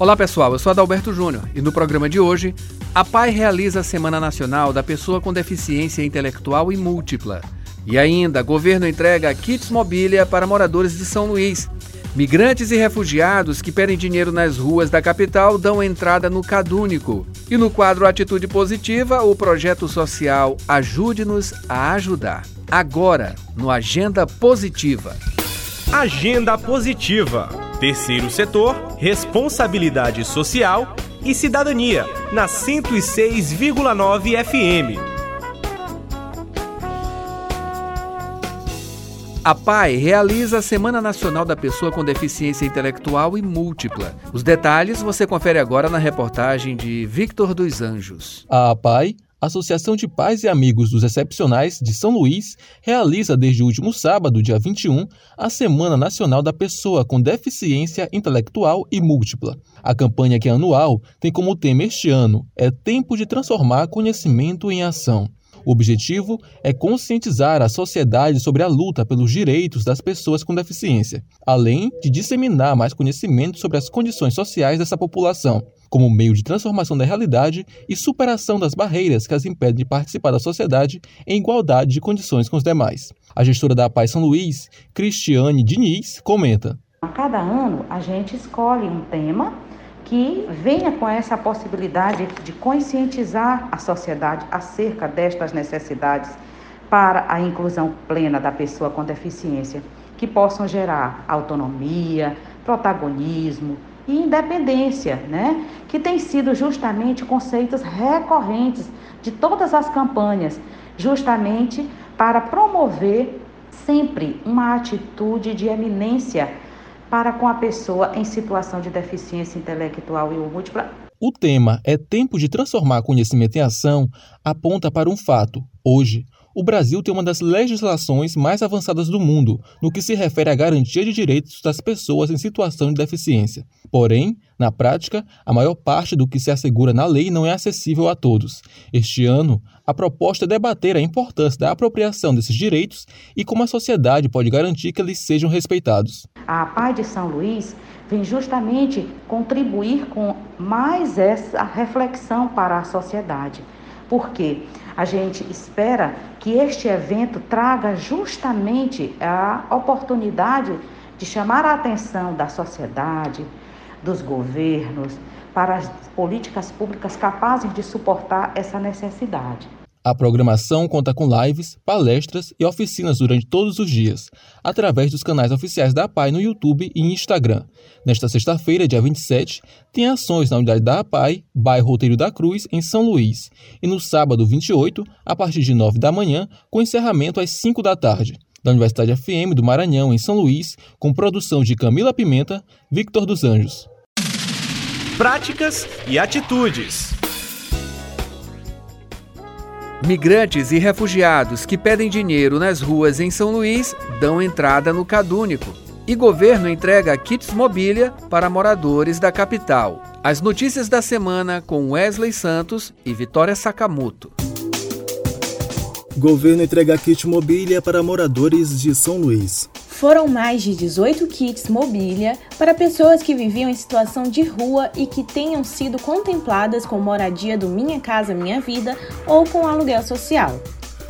Olá pessoal, eu sou Adalberto Júnior e no programa de hoje, a PAI realiza a Semana Nacional da Pessoa com Deficiência Intelectual e Múltipla. E ainda, governo entrega kits mobília para moradores de São Luís. Migrantes e refugiados que pedem dinheiro nas ruas da capital dão entrada no Cadúnico. E no quadro Atitude Positiva, o projeto social Ajude-nos a Ajudar. Agora, no Agenda Positiva. Agenda Positiva. Terceiro setor, responsabilidade social e cidadania, na 106,9 FM. A PAI realiza a Semana Nacional da Pessoa com Deficiência Intelectual e Múltipla. Os detalhes você confere agora na reportagem de Victor dos Anjos. A PAI Associação de Pais e Amigos dos Excepcionais de São Luís realiza desde o último sábado, dia 21, a Semana Nacional da Pessoa com Deficiência Intelectual e Múltipla. A campanha, que é anual, tem como tema este ano é Tempo de Transformar Conhecimento em Ação. O objetivo é conscientizar a sociedade sobre a luta pelos direitos das pessoas com deficiência, além de disseminar mais conhecimento sobre as condições sociais dessa população, como meio de transformação da realidade e superação das barreiras que as impedem de participar da sociedade em igualdade de condições com os demais. A gestora da Paz São Luís, Cristiane Diniz, comenta: A cada ano a gente escolhe um tema que venha com essa possibilidade de conscientizar a sociedade acerca destas necessidades para a inclusão plena da pessoa com deficiência, que possam gerar autonomia, protagonismo e independência, né? Que tem sido justamente conceitos recorrentes de todas as campanhas, justamente para promover sempre uma atitude de eminência para com a pessoa em situação de deficiência intelectual e múltipla. O tema é Tempo de Transformar Conhecimento em Ação aponta para um fato. Hoje, o Brasil tem uma das legislações mais avançadas do mundo no que se refere à garantia de direitos das pessoas em situação de deficiência. Porém, na prática, a maior parte do que se assegura na lei não é acessível a todos. Este ano, a proposta é debater a importância da apropriação desses direitos e como a sociedade pode garantir que eles sejam respeitados. A PAI de São Luís vem justamente contribuir com mais essa reflexão para a sociedade porque a gente espera que este evento traga justamente a oportunidade de chamar a atenção da sociedade, dos governos, para as políticas públicas capazes de suportar essa necessidade. A programação conta com lives, palestras e oficinas durante todos os dias, através dos canais oficiais da APAI no YouTube e Instagram. Nesta sexta-feira, dia 27, tem ações na unidade da APAI, bairro Roteiro da Cruz, em São Luís, e no sábado 28, a partir de 9 da manhã, com encerramento às 5 da tarde. Da Universidade FM do Maranhão, em São Luís, com produção de Camila Pimenta, Victor dos Anjos. Práticas e atitudes. Migrantes e refugiados que pedem dinheiro nas ruas em São Luís dão entrada no Cadúnico. E governo entrega kits mobília para moradores da capital. As notícias da semana com Wesley Santos e Vitória Sakamoto. Governo entrega kit mobília para moradores de São Luís. Foram mais de 18 kits mobília para pessoas que viviam em situação de rua e que tenham sido contempladas com moradia do Minha Casa Minha Vida ou com aluguel social.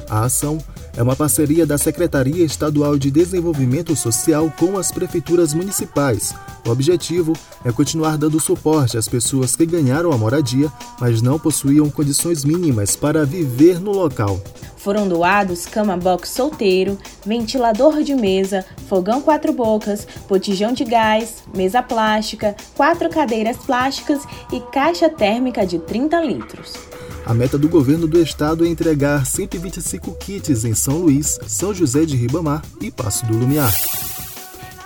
A ação é uma parceria da Secretaria Estadual de Desenvolvimento Social com as prefeituras municipais. O objetivo é continuar dando suporte às pessoas que ganharam a moradia, mas não possuíam condições mínimas para viver no local. Foram doados cama box solteiro, ventilador de mesa, fogão quatro bocas, botijão de gás, mesa plástica, quatro cadeiras plásticas e caixa térmica de 30 litros. A meta do governo do estado é entregar 125 kits em São Luís, São José de Ribamar e Passo do Lumiar.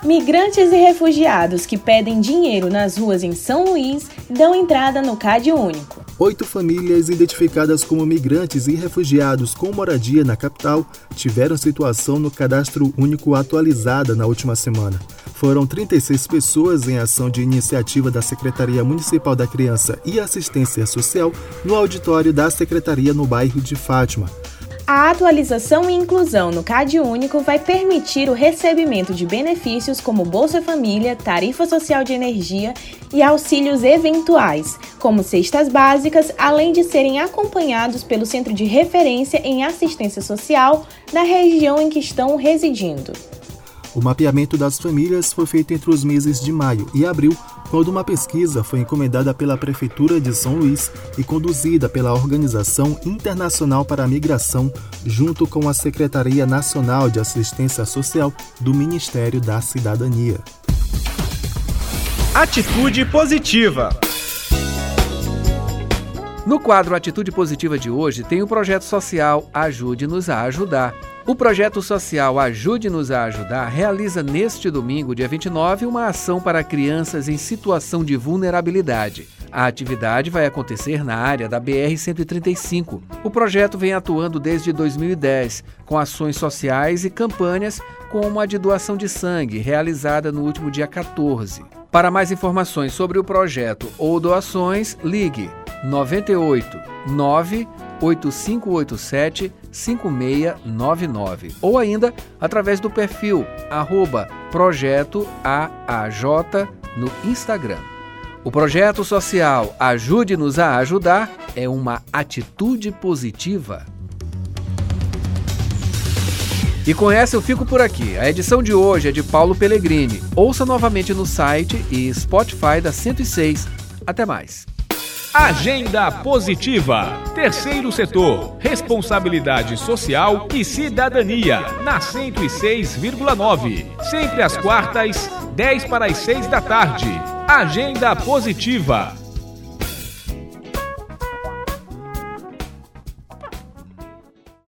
Migrantes e refugiados que pedem dinheiro nas ruas em São Luís dão entrada no CAD único. Oito famílias identificadas como migrantes e refugiados com moradia na capital tiveram situação no cadastro único atualizada na última semana. Foram 36 pessoas em ação de iniciativa da Secretaria Municipal da Criança e Assistência Social no auditório da Secretaria no bairro de Fátima. A atualização e inclusão no CAD Único vai permitir o recebimento de benefícios como Bolsa Família, tarifa social de energia e auxílios eventuais, como cestas básicas, além de serem acompanhados pelo Centro de Referência em Assistência Social da região em que estão residindo. O mapeamento das famílias foi feito entre os meses de maio e abril, quando uma pesquisa foi encomendada pela Prefeitura de São Luís e conduzida pela Organização Internacional para a Migração, junto com a Secretaria Nacional de Assistência Social do Ministério da Cidadania. Atitude positiva. No quadro Atitude Positiva de hoje, tem o projeto social Ajude-nos a Ajudar. O projeto social Ajude-nos a Ajudar realiza neste domingo, dia 29, uma ação para crianças em situação de vulnerabilidade. A atividade vai acontecer na área da BR-135. O projeto vem atuando desde 2010, com ações sociais e campanhas como a de doação de sangue, realizada no último dia 14. Para mais informações sobre o projeto ou doações, ligue 98 9 8587 5699 ou ainda através do perfil arroba projeto AAJ no Instagram. O projeto social Ajude-nos a Ajudar é uma atitude positiva. E com essa eu fico por aqui. A edição de hoje é de Paulo Pellegrini. Ouça novamente no site e Spotify da 106. Até mais. Agenda Positiva. Terceiro setor. Responsabilidade social e cidadania. Na 106,9. Sempre às quartas, 10 para as 6 da tarde. Agenda Positiva.